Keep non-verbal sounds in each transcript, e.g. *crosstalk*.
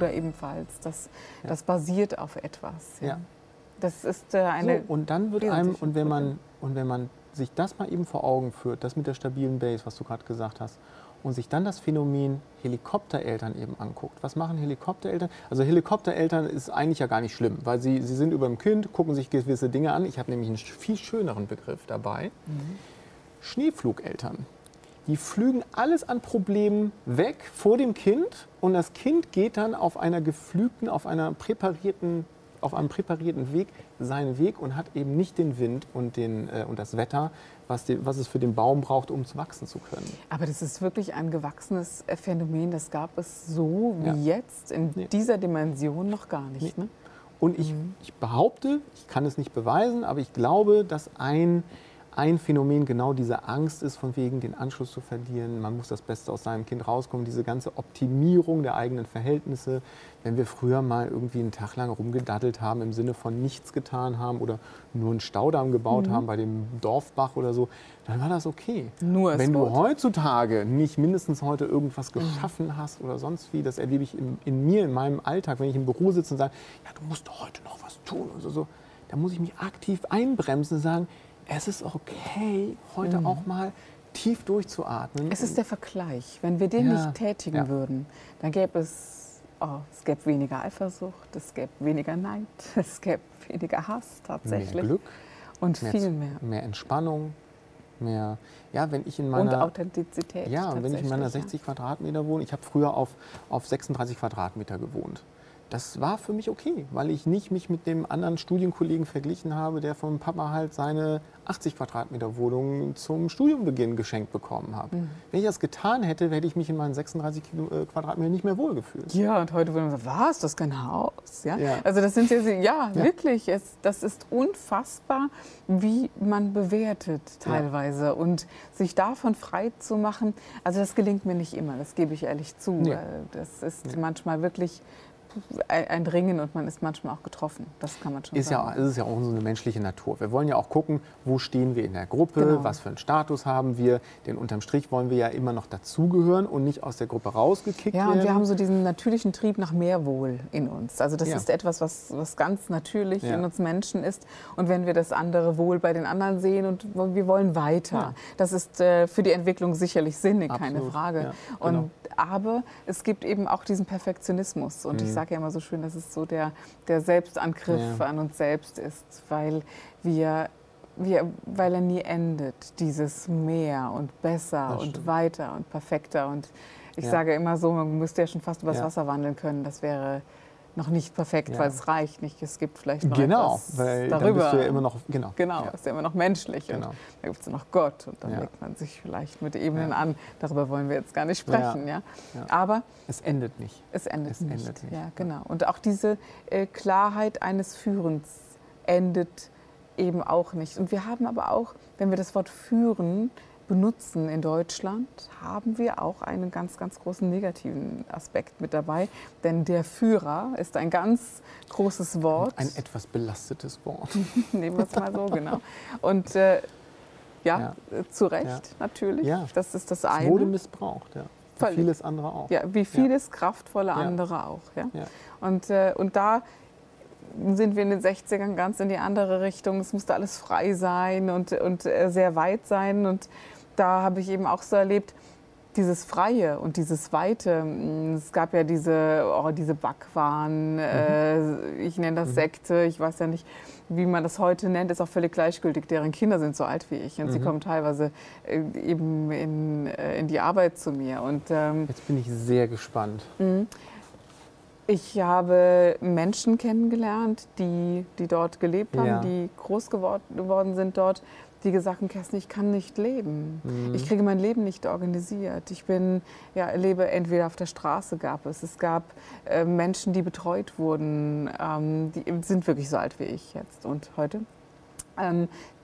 Bruder ebenfalls. Das, ja. das basiert auf etwas. Ja. Das ist äh, eine. So, und dann wird einem, und wenn, man, und wenn man sich das mal eben vor Augen führt, das mit der stabilen Base, was du gerade gesagt hast, und sich dann das Phänomen Helikoptereltern eben anguckt. Was machen Helikoptereltern? Also Helikoptereltern ist eigentlich ja gar nicht schlimm, weil sie, sie sind über dem Kind, gucken sich gewisse Dinge an. Ich habe nämlich einen viel schöneren Begriff dabei. Mhm. Schneeflugeltern die flügen alles an Problemen weg vor dem Kind und das Kind geht dann auf einer geflügten, auf einer präparierten auf einem präparierten Weg seinen Weg und hat eben nicht den Wind und, den, äh, und das Wetter, was, die, was es für den Baum braucht, um zu wachsen zu können. Aber das ist wirklich ein gewachsenes Phänomen. Das gab es so wie ja. jetzt in nee. dieser Dimension noch gar nicht. Nee. Ne? Und ich, mhm. ich behaupte, ich kann es nicht beweisen, aber ich glaube, dass ein ein Phänomen genau diese Angst ist, von wegen den Anschluss zu verlieren. Man muss das Beste aus seinem Kind rauskommen. Diese ganze Optimierung der eigenen Verhältnisse. Wenn wir früher mal irgendwie einen Tag lang rumgedaddelt haben, im Sinne von nichts getan haben oder nur einen Staudamm gebaut mhm. haben bei dem Dorfbach oder so, dann war das okay. Nur Wenn du heutzutage nicht mindestens heute irgendwas mhm. geschaffen mhm. hast oder sonst wie, das erlebe ich in, in, mir, in meinem Alltag, wenn ich im Büro sitze und sage, ja, du musst heute noch was tun und so, so dann muss ich mich aktiv einbremsen und sagen, es ist okay, heute mhm. auch mal tief durchzuatmen. Es ist der Vergleich. Wenn wir den ja. nicht tätigen ja. würden, dann gäbe es, oh, es gäbe weniger Eifersucht, es gäbe weniger Neid, *laughs* es gäbe weniger Hass tatsächlich. Mehr Glück. Und mehr viel mehr. Mehr Entspannung, mehr, ja, wenn ich in meiner... Und Authentizität. Ja, und wenn ich in meiner 60 Quadratmeter wohne, ich habe früher auf, auf 36 Quadratmeter gewohnt das war für mich okay, weil ich nicht mich mit dem anderen Studienkollegen verglichen habe, der vom Papa halt seine 80 Quadratmeter Wohnung zum Studiumbeginn geschenkt bekommen habe. Mhm. Wenn ich das getan hätte, hätte ich mich in meinen 36 äh, Quadratmetern nicht mehr wohlgefühlt. Ja, und heute würde man sagen, was, das ist kein Haus? Ja? ja. Also das sind ja, ja, ja. wirklich, es, das ist unfassbar, wie man bewertet teilweise. Ja. Und sich davon frei zu machen, also das gelingt mir nicht immer, das gebe ich ehrlich zu. Das ist manchmal wirklich ein Ringen und man ist manchmal auch getroffen. Das kann man schon ist sagen. Ja, ist ja auch unsere menschliche Natur. Wir wollen ja auch gucken, wo stehen wir in der Gruppe, genau. was für einen Status haben wir. Denn unterm Strich wollen wir ja immer noch dazugehören und nicht aus der Gruppe rausgekickt werden. Ja, und wir haben so diesen natürlichen Trieb nach mehr Wohl in uns. Also das ja. ist etwas, was, was ganz natürlich ja. in uns Menschen ist. Und wenn wir das andere Wohl bei den anderen sehen und wir wollen weiter, das ist äh, für die Entwicklung sicherlich sinnig, Absolut. keine Frage. Genau. Und aber es gibt eben auch diesen Perfektionismus. Und mhm. ich sage ja immer so schön, dass es so der, der Selbstangriff ja. an uns selbst ist, weil wir wir, weil er nie endet, dieses mehr und besser und weiter und perfekter. Und ich ja. sage immer so, man müsste ja schon fast übers ja. Wasser wandeln können. Das wäre noch nicht perfekt, ja. weil es reicht nicht. Es gibt vielleicht noch genau, etwas weil darüber. Dann bist du ja immer noch, genau. Genau, ja. ist ja immer noch menschlich. Genau. Und da gibt es ja noch Gott und dann ja. legt man sich vielleicht mit Ebenen ja. an. Darüber wollen wir jetzt gar nicht sprechen. Ja. Aber es endet nicht. Es endet, es nicht. endet nicht. Ja, genau. Und auch diese äh, Klarheit eines Führens endet eben auch nicht. Und wir haben aber auch, wenn wir das Wort führen, benutzen in Deutschland, haben wir auch einen ganz, ganz großen negativen Aspekt mit dabei. Denn der Führer ist ein ganz großes Wort. Ein etwas belastetes Wort. *laughs* Nehmen wir es mal so, genau. Und äh, ja, ja, zu Recht ja. natürlich. Ja. Das ist das eine. Es wurde missbraucht, ja. Wie vieles andere auch. Ja, wie vieles kraftvolle andere auch. Ja? Und, äh, und da sind wir in den 60ern ganz in die andere Richtung. Es musste alles frei sein und, und äh, sehr weit sein. Und da habe ich eben auch so erlebt, dieses Freie und dieses Weite. Es gab ja diese, oh, diese Backwaren, mhm. äh, ich nenne das mhm. Sekte, ich weiß ja nicht, wie man das heute nennt, ist auch völlig gleichgültig. Deren Kinder sind so alt wie ich und mhm. sie kommen teilweise äh, eben in, äh, in die Arbeit zu mir. Und, ähm, Jetzt bin ich sehr gespannt. Mhm. Ich habe Menschen kennengelernt, die, die dort gelebt haben, ja. die groß geworden sind dort die gesagt haben, Kerstin, ich kann nicht leben. Mhm. Ich kriege mein Leben nicht organisiert. Ich bin, ja, lebe entweder auf der Straße gab es. Es gab äh, Menschen, die betreut wurden, ähm, die sind wirklich so alt wie ich jetzt und heute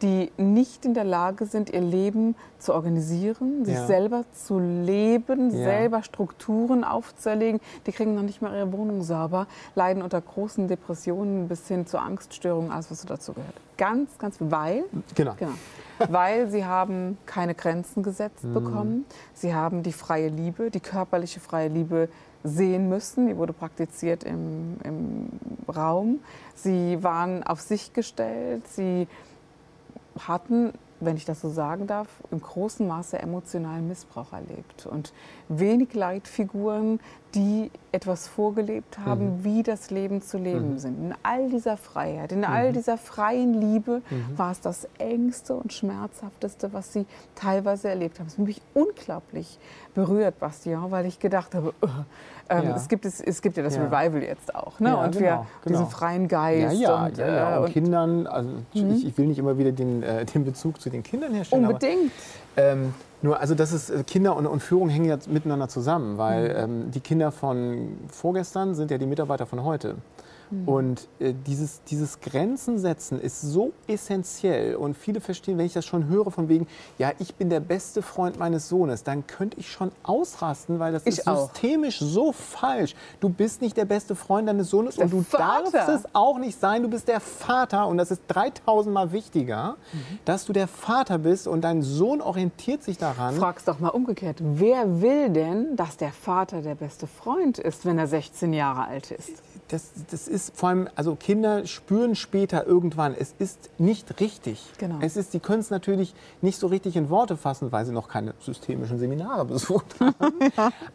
die nicht in der Lage sind, ihr Leben zu organisieren, sich ja. selber zu leben, ja. selber Strukturen aufzuerlegen. Die kriegen noch nicht mal ihre Wohnung sauber, leiden unter großen Depressionen bis hin zu Angststörungen, alles was dazu gehört. Ganz, ganz, weil, genau. genau weil sie haben keine Grenzen gesetzt mhm. bekommen. Sie haben die freie Liebe, die körperliche freie Liebe sehen müssen. Die wurde praktiziert im, im Raum. Sie waren auf sich gestellt. Sie hatten, wenn ich das so sagen darf, im großen Maße emotionalen Missbrauch erlebt und wenig Leitfiguren, die etwas vorgelebt haben, mhm. wie das Leben zu leben mhm. sind. In all dieser Freiheit, in all mhm. dieser freien Liebe mhm. war es das Engste und Schmerzhafteste, was sie teilweise erlebt haben. Es hat mich unglaublich berührt, Bastian, weil ich gedacht habe, uh, ähm, ja. es, gibt, es, es gibt ja das ja. Revival jetzt auch. Ne? Ja, und genau, wir genau. diesen freien Geist. Ja, und, äh, und, Kindern, also mhm. ich, ich, will nicht immer wieder den, äh, den Bezug zu den Kindern herstellen. Unbedingt. Ähm, nur, also das ist, äh, Kinder und, und Führung hängen ja miteinander zusammen, weil mhm. ähm, die Kinder von vorgestern sind ja die Mitarbeiter von heute. Mhm. Und äh, dieses, dieses Grenzen setzen ist so essentiell. Und viele verstehen, wenn ich das schon höre, von wegen, ja, ich bin der beste Freund meines Sohnes, dann könnte ich schon ausrasten, weil das ich ist auch. systemisch so falsch. Du bist nicht der beste Freund deines Sohnes und du Vater. darfst es auch nicht sein. Du bist der Vater und das ist 3000 Mal wichtiger, mhm. dass du der Vater bist und dein Sohn orientiert sich daran. Fragst doch mal umgekehrt, wer will denn, dass der Vater der beste Freund ist, wenn er 16 Jahre alt ist? Das, das ist vor allem, also Kinder spüren später irgendwann, es ist nicht richtig. Genau. Es ist, sie können es natürlich nicht so richtig in Worte fassen, weil sie noch keine systemischen Seminare *laughs* besucht haben.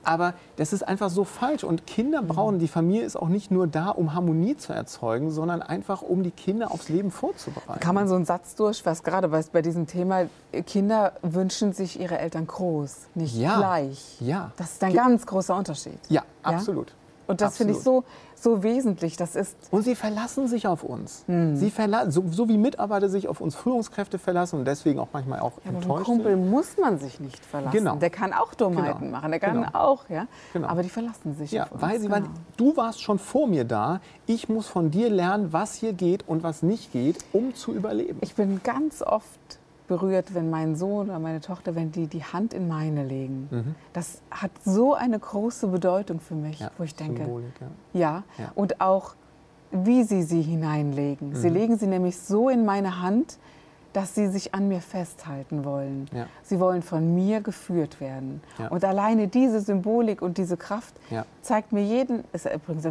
Aber das ist einfach so falsch. Und Kinder brauchen, die Familie ist auch nicht nur da, um Harmonie zu erzeugen, sondern einfach, um die Kinder aufs Leben vorzubereiten. Kann man so einen Satz durch, was gerade bei diesem Thema, Kinder wünschen sich ihre Eltern groß, nicht ja. gleich. Ja. Das ist ein ganz großer Unterschied. Ja, absolut. Ja? Und das finde ich so, so wesentlich. Das ist und sie verlassen sich auf uns. Hm. Sie so, so, wie Mitarbeiter sich auf uns Führungskräfte verlassen und deswegen auch manchmal auch ja, enttäuscht aber Kumpel muss man sich nicht verlassen. Genau. Der kann auch Dummheiten genau. machen, der kann genau. auch, ja. Genau. Aber die verlassen sich ja, auf uns. Weil sie, weil genau. du warst schon vor mir da. Ich muss von dir lernen, was hier geht und was nicht geht, um zu überleben. Ich bin ganz oft berührt, wenn mein Sohn oder meine Tochter, wenn die die Hand in meine legen. Mhm. Das hat so eine große Bedeutung für mich, ja, wo ich denke, Symbolik, ja. ja. Ja, und auch wie sie sie hineinlegen. Mhm. Sie legen sie nämlich so in meine Hand, dass sie sich an mir festhalten wollen. Ja. Sie wollen von mir geführt werden. Ja. Und alleine diese Symbolik und diese Kraft ja. zeigt mir jeden, ist übrigens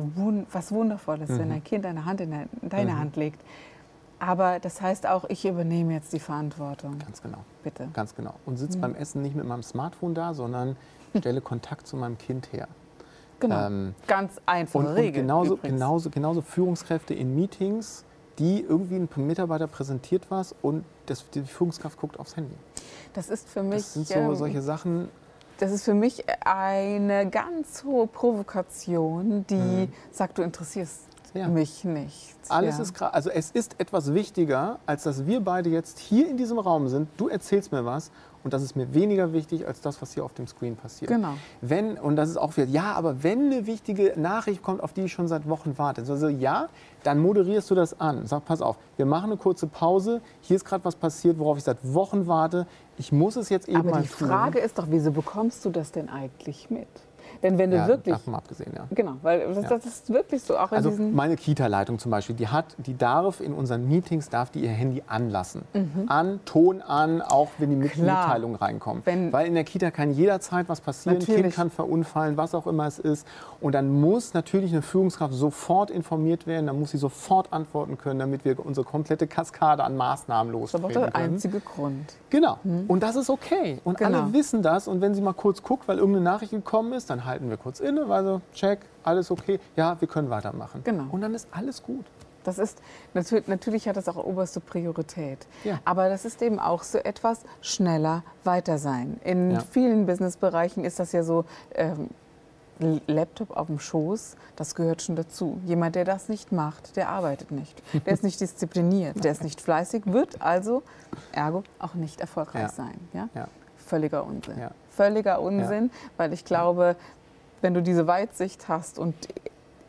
was Wundervolles, mhm. wenn ein Kind eine Hand in deine mhm. Hand legt. Aber das heißt auch, ich übernehme jetzt die Verantwortung. Ganz genau. Bitte. Ganz genau. Und sitze mhm. beim Essen nicht mit meinem Smartphone da, sondern *laughs* stelle Kontakt zu meinem Kind her. Genau. Ähm, Ganz einfache und, Regel. Und genauso, genauso, genauso Führungskräfte in Meetings, die irgendwie ein Mitarbeiter präsentiert was und das, die Führungskraft guckt aufs Handy. Das ist für mich. Das sind so ähm, solche Sachen. Das ist für mich eine ganz hohe Provokation, die mhm. sagt, du interessierst ja. mich nicht. Alles ja. ist also es ist etwas wichtiger, als dass wir beide jetzt hier in diesem Raum sind. Du erzählst mir was und das ist mir weniger wichtig als das, was hier auf dem Screen passiert. Genau. Wenn und das ist auch wieder ja, aber wenn eine wichtige Nachricht kommt, auf die ich schon seit Wochen warte, also ja, dann moderierst du das an. Sag, pass auf, wir machen eine kurze Pause. Hier ist gerade was passiert, worauf ich seit Wochen warte. Ich muss es jetzt eben aber mal die Frage tun. ist doch, wieso bekommst du das denn eigentlich mit? Denn wenn du ja, wirklich. Davon abgesehen, ja. Genau, weil das, das ist wirklich so. Auch also meine Kita-Leitung zum Beispiel, die hat, die darf in unseren Meetings, darf die ihr Handy anlassen. Mhm. An, Ton an, auch wenn die Mitteilungen reinkommen. Wenn, weil in der Kita kann jederzeit was passieren, natürlich. Kind kann verunfallen, was auch immer es ist. Und dann muss natürlich eine Führungskraft sofort informiert werden, dann muss sie sofort antworten können, damit wir unsere komplette Kaskade an Maßnahmen lostreten Das ist aber der einzige Grund. Genau. Mhm. Und das ist okay. Und genau. alle wissen das. Und wenn sie mal kurz guckt, weil irgendeine Nachricht gekommen ist, dann halten wir kurz inne, also check, alles okay, ja, wir können weitermachen. Genau. Und dann ist alles gut. Das ist natürlich, natürlich hat das auch oberste Priorität. Ja. Aber das ist eben auch so etwas schneller weiter sein. In ja. vielen Businessbereichen ist das ja so. Ähm, Laptop auf dem Schoß, das gehört schon dazu. Jemand, der das nicht macht, der arbeitet nicht. Der ist nicht *laughs* diszipliniert, der ist nicht fleißig, wird also ergo auch nicht erfolgreich ja. sein. Ja? ja? Völliger Unsinn. Ja. Völliger Unsinn, weil ich glaube, wenn du diese Weitsicht hast und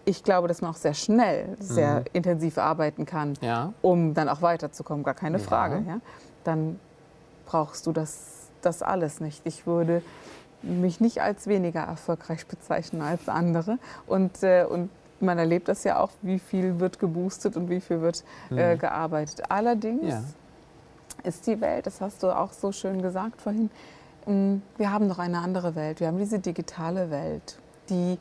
ich glaube, dass man auch sehr schnell, sehr mhm. intensiv arbeiten kann, um dann auch weiterzukommen, gar keine Frage, ja? dann brauchst du das, das alles nicht. Ich würde mich nicht als weniger erfolgreich bezeichnen als andere. Und, äh, und man erlebt das ja auch, wie viel wird geboostet und wie viel wird äh, mhm. gearbeitet. Allerdings ja. ist die Welt, das hast du auch so schön gesagt vorhin, wir haben noch eine andere Welt. Wir haben diese digitale Welt, die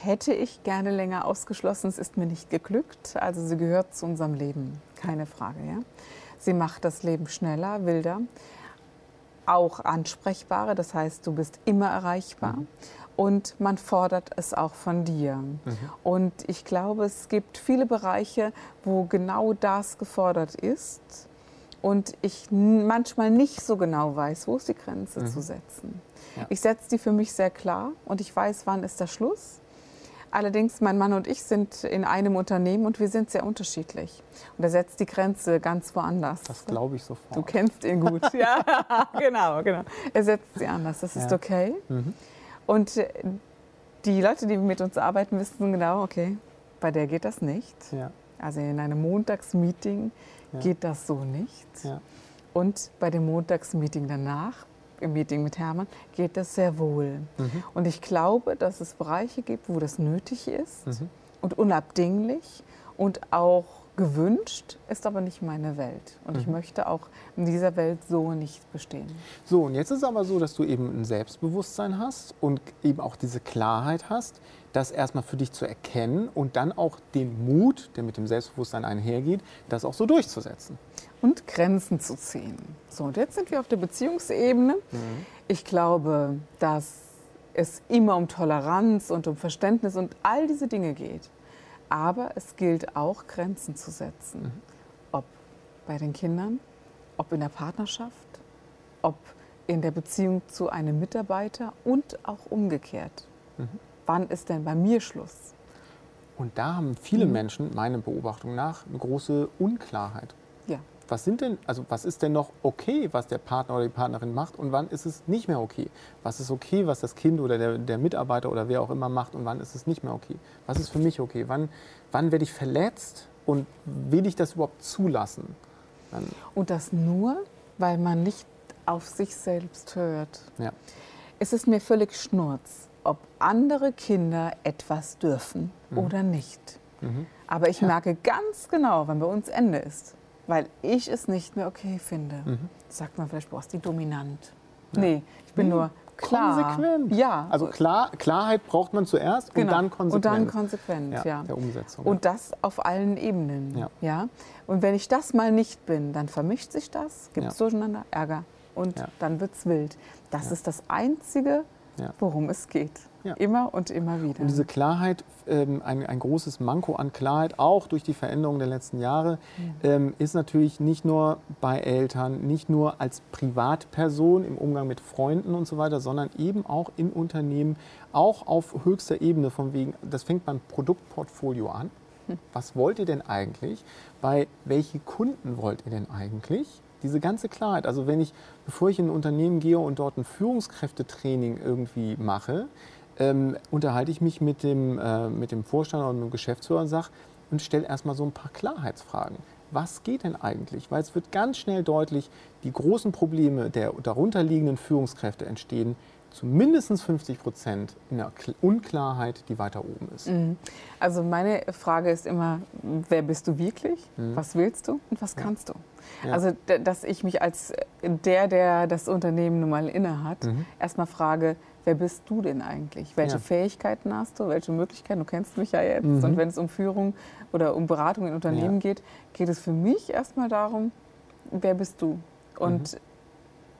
hätte ich gerne länger ausgeschlossen. Es ist mir nicht geglückt. Also sie gehört zu unserem Leben, keine Frage. Ja? Sie macht das Leben schneller, wilder auch ansprechbare, das heißt, du bist immer erreichbar. Mhm. Und man fordert es auch von dir. Mhm. Und ich glaube, es gibt viele Bereiche, wo genau das gefordert ist. Und ich manchmal nicht so genau weiß, wo ist die Grenze mhm. zu setzen. Ja. Ich setze die für mich sehr klar und ich weiß, wann ist der Schluss Allerdings, mein Mann und ich sind in einem Unternehmen und wir sind sehr unterschiedlich. Und er setzt die Grenze ganz woanders. Das glaube ich sofort. Du kennst ihn gut. *laughs* ja, *laughs* genau, genau. Er setzt sie anders. Das ist ja. okay. Mhm. Und äh, die Leute, die mit uns arbeiten, wissen genau, okay, bei der geht das nicht. Ja. Also in einem Montagsmeeting ja. geht das so nicht. Und bei dem Montagsmeeting danach im Meeting mit Hermann, geht das sehr wohl. Mhm. Und ich glaube, dass es Bereiche gibt, wo das nötig ist mhm. und unabdinglich und auch gewünscht, ist aber nicht meine Welt. Und mhm. ich möchte auch in dieser Welt so nicht bestehen. So, und jetzt ist es aber so, dass du eben ein Selbstbewusstsein hast und eben auch diese Klarheit hast, das erstmal für dich zu erkennen und dann auch den Mut, der mit dem Selbstbewusstsein einhergeht, das auch so durchzusetzen. Und Grenzen zu ziehen. So, und jetzt sind wir auf der Beziehungsebene. Mhm. Ich glaube, dass es immer um Toleranz und um Verständnis und all diese Dinge geht. Aber es gilt auch, Grenzen zu setzen. Mhm. Ob bei den Kindern, ob in der Partnerschaft, ob in der Beziehung zu einem Mitarbeiter und auch umgekehrt. Mhm. Wann ist denn bei mir Schluss? Und da haben viele mhm. Menschen, meiner Beobachtung nach, eine große Unklarheit. Ja. Was sind denn, also was ist denn noch okay, was der Partner oder die Partnerin macht und wann ist es nicht mehr okay? Was ist okay, was das Kind oder der, der Mitarbeiter oder wer auch immer macht und wann ist es nicht mehr okay? Was ist für mich okay? Wann, wann werde ich verletzt und will ich das überhaupt zulassen? Dann und das nur, weil man nicht auf sich selbst hört. Ja. Es ist mir völlig schnurz, ob andere Kinder etwas dürfen mhm. oder nicht. Mhm. Aber ich ja. merke ganz genau, wann bei uns Ende ist, weil ich es nicht mehr okay finde. Mhm. Sagt man vielleicht, boah, ist die dominant. Ja. Nee, ich bin nee. nur klar. Konsequent. Ja. Also klar, Klarheit braucht man zuerst genau. und dann konsequent. Und dann konsequent, ja. ja. Der Umsetzung. Und das auf allen Ebenen. Ja. ja. Und wenn ich das mal nicht bin, dann vermischt sich das, gibt es durcheinander, Ärger und dann wird es wild. Das ist das Einzige, worum es geht. Ja. Immer und immer wieder. Und diese Klarheit, ähm, ein, ein, großes Manko an Klarheit, auch durch die Veränderungen der letzten Jahre, ja. ähm, ist natürlich nicht nur bei Eltern, nicht nur als Privatperson im Umgang mit Freunden und so weiter, sondern eben auch in Unternehmen, auch auf höchster Ebene, von wegen, das fängt beim Produktportfolio an. Hm. Was wollt ihr denn eigentlich? Bei welche Kunden wollt ihr denn eigentlich? Diese ganze Klarheit. Also wenn ich, bevor ich in ein Unternehmen gehe und dort ein Führungskräftetraining irgendwie mache, ähm, unterhalte ich mich mit dem, äh, mit dem Vorstand oder mit dem Geschäftsführer und sage und stelle erstmal so ein paar Klarheitsfragen. Was geht denn eigentlich? Weil es wird ganz schnell deutlich, die großen Probleme der darunterliegenden Führungskräfte entstehen zu mindestens 50 Prozent in der Unklarheit, die weiter oben ist. Mhm. Also meine Frage ist immer, wer bist du wirklich? Mhm. Was willst du und was kannst du? Ja. Also, dass ich mich als der, der das Unternehmen nun mal innehat, mhm. erstmal frage, wer bist du denn eigentlich? Welche ja. Fähigkeiten hast du? Welche Möglichkeiten? Du kennst mich ja jetzt. Mhm. Und wenn es um Führung oder um Beratung in Unternehmen ja. geht, geht es für mich erstmal darum, wer bist du? Und mhm.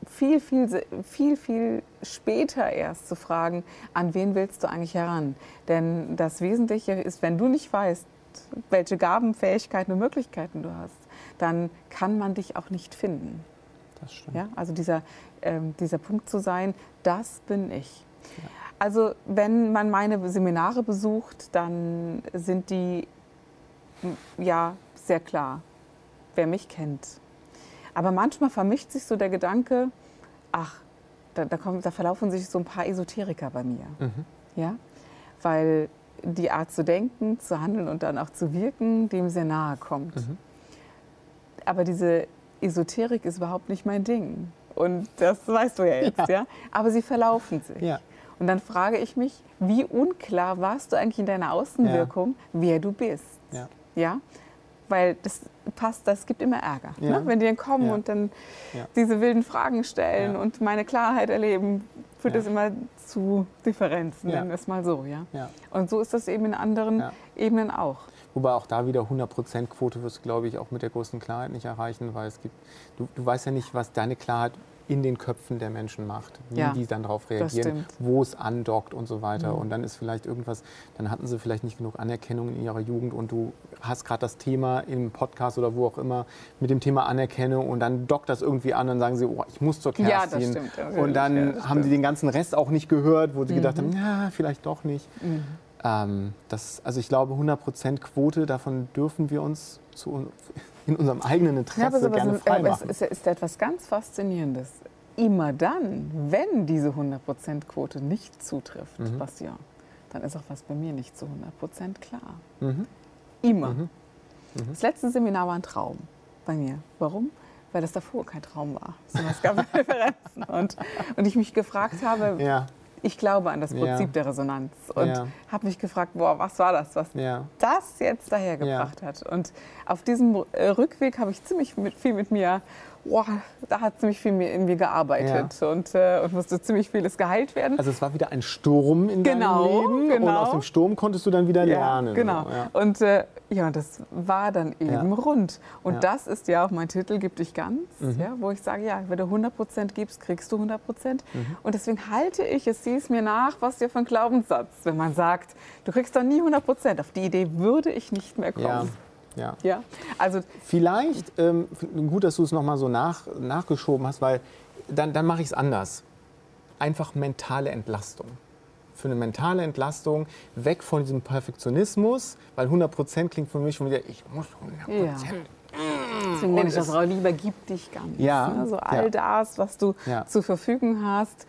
viel, viel, viel, viel später erst zu fragen, an wen willst du eigentlich heran? Denn das Wesentliche ist, wenn du nicht weißt, welche Gaben, Fähigkeiten und Möglichkeiten du hast, dann kann man dich auch nicht finden. Das stimmt. Ja, also dieser, ähm, dieser Punkt zu sein, das bin ich. Ja. Also wenn man meine Seminare besucht, dann sind die ja sehr klar, wer mich kennt. Aber manchmal vermischt sich so der Gedanke, ach, da, da, kommt, da verlaufen sich so ein paar Esoteriker bei mir. Mhm. Ja? Weil die Art zu denken, zu handeln und dann auch zu wirken, dem sehr nahe kommt. Mhm. Aber diese Esoterik ist überhaupt nicht mein Ding. Und das weißt du ja jetzt, ja. ja? Aber sie verlaufen sich. Ja. Und dann frage ich mich, wie unklar warst du eigentlich in deiner Außenwirkung, ja. wer du bist? Ja. ja? Weil das passt, das gibt immer Ärger. Ja. Ne? Wenn die dann kommen und dann diese wilden Fragen stellen und meine Klarheit erleben, führt es immer zu Differenzen, nennen wir es mal so. Ja? Und so ist das eben in anderen Ebenen auch. Wobei auch da wieder 100% Quote wirst du, glaube ich, auch mit der größten Klarheit nicht erreichen, weil es gibt, du, du weißt ja nicht, was deine Klarheit in den Köpfen der Menschen macht, wie ja, die dann darauf reagieren, wo es andockt und so weiter. Mhm. Und dann ist vielleicht irgendwas, dann hatten sie vielleicht nicht genug Anerkennung in ihrer Jugend und du hast gerade das Thema im Podcast oder wo auch immer mit dem Thema Anerkennung und dann dockt das irgendwie an und sagen sie, oh, ich muss zur Kerstin. Ja. Und dann ja, haben sie den ganzen Rest auch nicht gehört, wo sie mhm. gedacht haben, ja, vielleicht doch nicht. Mhm. Ähm, das, also ich glaube, 100% Quote, davon dürfen wir uns zu, in unserem eigenen Interesse ja, gerne frei machen. Es ist, ist etwas ganz Faszinierendes. Immer dann, wenn diese 100% Quote nicht zutrifft, mhm. was ja, dann ist auch was bei mir nicht zu 100% klar. Mhm. Immer. Mhm. mhm. Das letzte Seminar war ein Traum bei mir. Warum? Weil das davor kein Traum war, sondern es gab Referenzen. *laughs* Und, und ich mich gefragt habe, ja ich glaube an das Prinzip ja. der Resonanz und ja. habe mich gefragt, boah, was war das, was ja. das jetzt dahergebracht hat. Und auf diesem Rückweg habe ich ziemlich mit, viel mit mir boah, da hat ziemlich viel in mir gearbeitet ja. und, äh, und musste ziemlich vieles geheilt werden. Also es war wieder ein Sturm in genau, deinem Leben genau. und aus dem Sturm konntest du dann wieder lernen. Ja, genau. Ja. Und äh, ja, das war dann eben rund. Und das ist ja auch mein Titel, Gib dich ganz, mhm. ja, wo ich sage, ja, wenn du 100 Prozent gibst, kriegst du 100 Prozent. Mhm. Und deswegen halte ich es, sieh es mir nach, was dir für ein Glaubenssatz, wenn man sagt, du kriegst doch nie 100 Prozent. Auf die Idee würde ich nicht mehr kommen. Ja. ja. Also Vielleicht, ähm, gut, dass du es nochmal so nach, nachgeschoben hast, weil dann, dann mache ich es anders. Einfach mentale Entlastung. Für eine mentale Entlastung, weg von diesem Perfektionismus, weil 100% klingt für mich schon wieder, ich muss 100%. Ja. Deswegen nenne ich das auch lieber, gib dich ganz. Ja, also all ja. das, was du ja. zur Verfügung hast,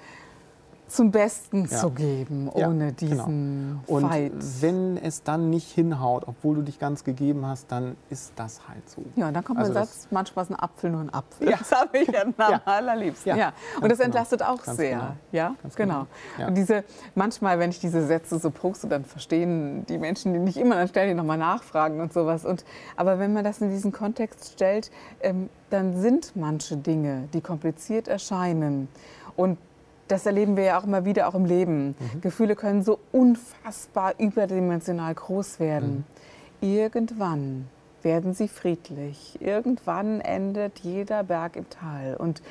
zum Besten ja. zu geben, ohne ja, genau. diesen genau. Und Fight. wenn es dann nicht hinhaut, obwohl du dich ganz gegeben hast, dann ist das halt so. Ja, dann kommt also ein Satz, manchmal ist ein Apfel nur ein Apfel. Ja. Das habe ich *laughs* ja am allerliebsten. Ja. Und das genau. entlastet genau. auch ganz sehr. Genau. Ja, ganz genau. genau. Und diese, manchmal, wenn ich diese Sätze so poste, dann verstehen die Menschen die nicht immer, dann stellen die nochmal Nachfragen und sowas. Und, aber wenn man das in diesen Kontext stellt, ähm, dann sind manche Dinge, die kompliziert erscheinen und das erleben wir ja auch immer wieder, auch im Leben. Mhm. Gefühle können so unfassbar überdimensional groß werden. Mhm. Irgendwann werden sie friedlich. Irgendwann endet jeder Berg im Tal. Und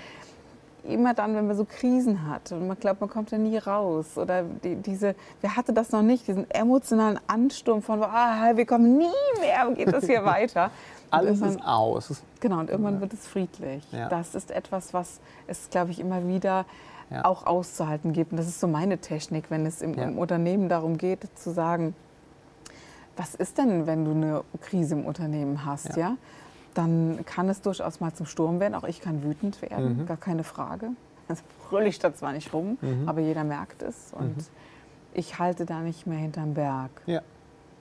immer dann, wenn man so Krisen hat und man glaubt, man kommt da nie raus oder die, diese, wer hatte das noch nicht, diesen emotionalen Ansturm von, ah, wir kommen nie mehr, geht das hier *laughs* weiter. Alles ist aus. Genau, und irgendwann wird es friedlich. Ja. Das ist etwas, was es, glaube ich, immer wieder ja. auch auszuhalten gibt. Und das ist so meine Technik, wenn es im, ja. im, Unternehmen darum geht, zu sagen, was ist denn, wenn du eine Krise im Unternehmen hast, ja? Dann kann es durchaus mal zum Sturm werden. Auch ich kann wütend werden, mhm. gar keine Frage. Also *laughs* brülle ich da zwar nicht rum, mhm. aber jeder merkt es. Und mhm. ich halte da nicht mehr hinterm Berg. Ja.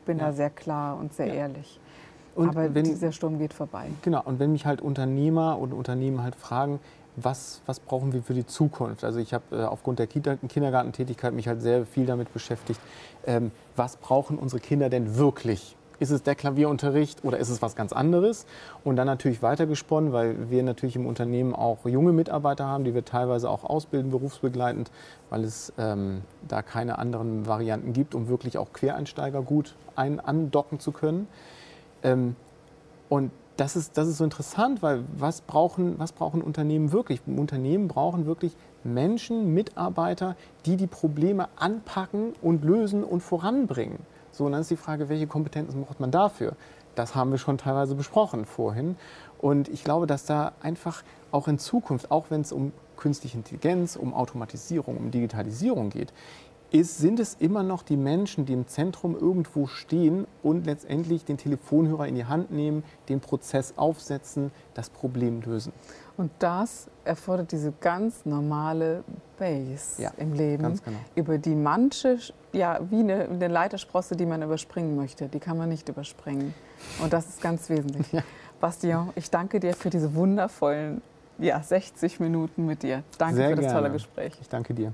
Bin da sehr klar und sehr ehrlich. Und aber wenn, dieser Sturm geht vorbei. Genau, und wenn mich halt Unternehmer und Unternehmen halt fragen, was, was brauchen wir für die Zukunft? Also ich habe äh, aufgrund der Kita Kindergartentätigkeit mich halt sehr viel damit beschäftigt, ähm, was brauchen unsere Kinder denn wirklich? Ist es der Klavierunterricht oder ist es was ganz anderes? Und dann natürlich weitergesponnen, weil wir natürlich im Unternehmen auch junge Mitarbeiter haben, die wir teilweise auch ausbilden, berufsbegleitend, weil es ähm, da keine anderen Varianten gibt, um wirklich auch Quereinsteiger gut ein andocken zu können. Ähm, und das ist, das ist so interessant, weil was brauchen, was brauchen Unternehmen wirklich? Unternehmen brauchen wirklich Menschen, Mitarbeiter, die die Probleme anpacken und lösen und voranbringen. So, und dann ist die Frage, welche Kompetenzen braucht man dafür? Das haben wir schon teilweise besprochen vorhin. Und ich glaube, dass da einfach auch in Zukunft, auch wenn es um künstliche Intelligenz, um Automatisierung, um Digitalisierung geht, ist, sind es immer noch die Menschen, die im Zentrum irgendwo stehen und letztendlich den Telefonhörer in die Hand nehmen, den Prozess aufsetzen, das Problem lösen. Und das erfordert diese ganz normale Base ja, im Leben, genau. über die manche, ja, wie eine, eine, Leitersprosse, die man überspringen möchte, die kann man nicht überspringen. Und das ist ganz wesentlich. *laughs* Ja. Bastian, ich danke dir für diese wundervollen ja, 60 Minuten mit dir. Danke Sehr für das gerne. tolle Gespräch. Ich danke dir.